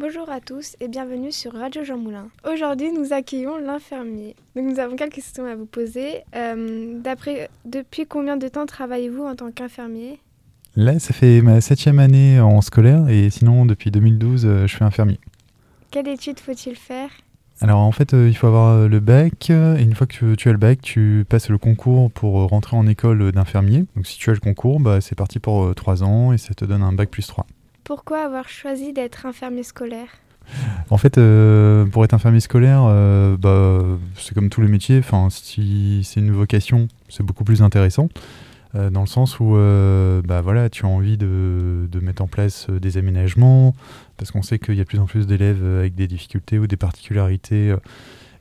Bonjour à tous et bienvenue sur Radio Jean Moulin. Aujourd'hui, nous accueillons l'infirmier. Donc, nous avons quelques questions à vous poser. Euh, d'après, depuis combien de temps travaillez-vous en tant qu'infirmier? Là, ça fait ma septième année en scolaire et sinon, depuis 2012, euh, je suis infirmier. Quelle étude faut-il faire? Alors, en fait, euh, il faut avoir le bac. Et une fois que tu as le bac, tu passes le concours pour rentrer en école d'infirmier. Donc, si tu as le concours, bah, c'est parti pour trois ans et ça te donne un bac plus 3. Pourquoi avoir choisi d'être infirmier scolaire? En fait, euh, pour être infirmier scolaire, euh, bah, c'est comme tous les métiers. Enfin, si c'est une vocation, c'est beaucoup plus intéressant. Euh, dans le sens où bah, voilà, tu as envie de, mettre en place des aménagements, parce qu'on sait qu'il y a de plus en plus d'élèves avec des difficultés ou des particularités.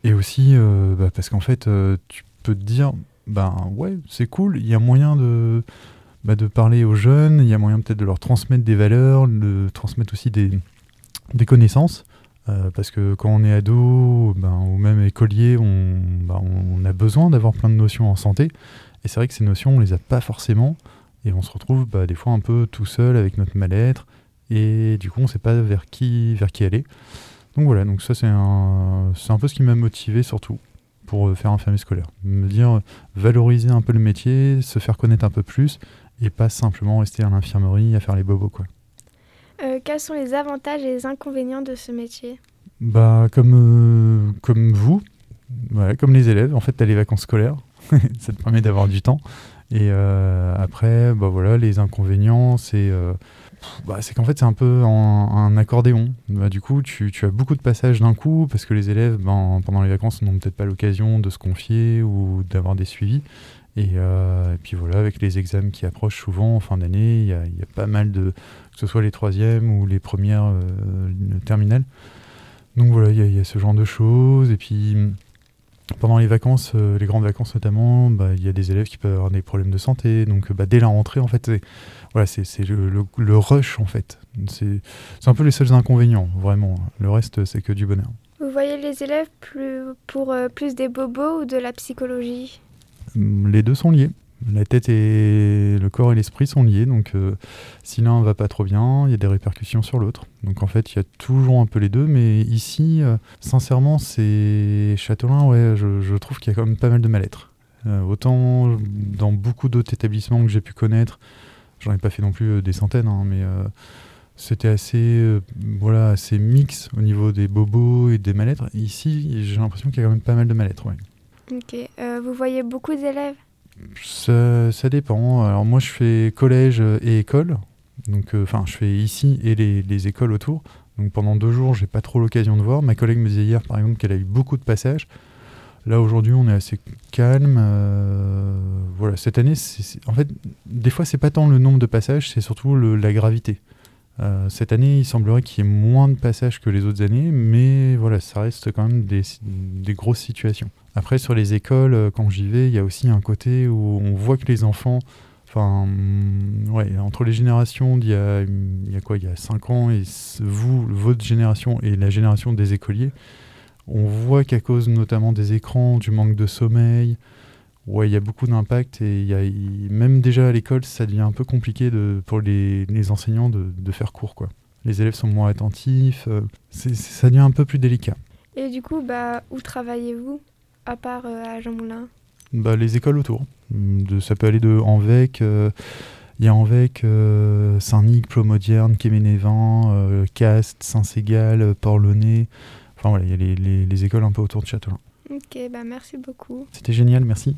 et aussi bah, parce qu'en fait, tu peux te dire, ben ouais, c'est cool, il y a moyen de bah, de parler aux jeunes, il y a moyen peut-être de leur transmettre des valeurs, de transmettre aussi des, connaissances. Euh, parce que quand on est ado ben, ou même écolier, on, ben, on a besoin d'avoir plein de notions en santé. Et c'est vrai que ces notions, on les a pas forcément. Et on se retrouve bah, des fois un peu tout seul avec notre mal-être. Et du coup, on ne sait pas vers qui, vers qui aller. Donc voilà, donc ça c'est un, un peu ce qui m'a motivé surtout pour euh, faire un fermier scolaire. Me dire valoriser un peu le métier, se faire connaître un peu plus et pas simplement rester à l'infirmerie à faire les bobos quoi. Euh, quels sont les avantages et les inconvénients de ce métier? Bah comme euh, comme vous, comme les élèves, en fait tu as les vacances scolaires, ça te permet d'avoir du temps. Et euh, après, bah voilà, les inconvénients, c'est bah, c'est qu'en fait c'est un peu un, accordéon. Bah, du coup, tu, as beaucoup de passages d'un coup parce que les élèves, ben, pendant les vacances, n'ont peut-être pas l'occasion de se confier ou d'avoir des suivis. Euh, et, puis voilà, avec les examens qui approchent souvent en fin d'année, il y, a pas mal de, que ce soit les troisièmes ou les premières euh, terminales. Donc voilà, il y, a ce genre de choses. Et puis pendant les vacances, euh, les grandes vacances notamment, bah, il y a des élèves qui peuvent avoir des problèmes de santé. Donc bah, dès la rentrée, en fait, c'est voilà, c'est le, le, rush en fait. C'est un peu les seuls inconvénients, vraiment. Le reste, c'est que du bonheur. Vous voyez les élèves plus, pour plus des bobos ou de la psychologie? Les deux sont liés. La tête et le corps et l'esprit sont liés, donc euh, si l'un va pas trop bien, il y a des répercussions sur l'autre. Donc en fait, il y a toujours un peu les deux, mais ici, euh, sincèrement, c'est Châtelain, ouais, je, trouve qu'il y a quand même pas mal de mal-être. Euh, autant dans beaucoup d'autres établissements que j'ai pu connaître, j'en ai pas fait non plus des centaines, hein, mais c'était assez, voilà, assez mix au niveau des bobos et des mal-être. Ici, j'ai l'impression qu'il y a quand même pas mal de mal-être. Ok. Vous voyez beaucoup d'élèves? Ça, dépend. Alors moi, je fais collège et école. Donc, euh, enfin, je fais ici et les, les, écoles autour. Donc pendant deux jours, j'ai pas trop l'occasion de voir. Ma collègue me disait hier, par exemple, qu'elle a eu beaucoup de passages. Là aujourd'hui, on est assez calme. Euh, voilà, cette année, en fait, des fois, c'est pas tant le nombre de passages, c'est surtout la gravité. Cette année, il semblerait qu'il y ait moins de passages que les autres années, mais voilà, ça reste quand même des, grosses situations. Après, sur les écoles, euh, quand j'y vais, il y a aussi un côté où on voit que les enfants, mm, entre les générations d'il il y a quoi, il y a 5 ans, et vous, votre génération et la génération des écoliers, on voit qu'à cause notamment des écrans, du manque de sommeil, ouais, il y a beaucoup d'impact et y a, même déjà à l'école, ça devient un peu compliqué de, pour les, les enseignants de, de, faire cours, quoi. Les élèves sont moins attentifs, euh, ça devient un peu plus délicat. Et du coup, bah, où travaillez-vous à part euh, à Jean Moulin? Bah, Les écoles autour. De, ça peut aller de Anvec. Euh, il y a Anvec, Saint-Nic, Plomodierne, Quéménévin, Castes, Saint-Ségal, Port-Launay. Enfin voilà, il y a les, les, les, écoles un peu autour de Châtelain. Ok, bah merci beaucoup. C'était génial, merci.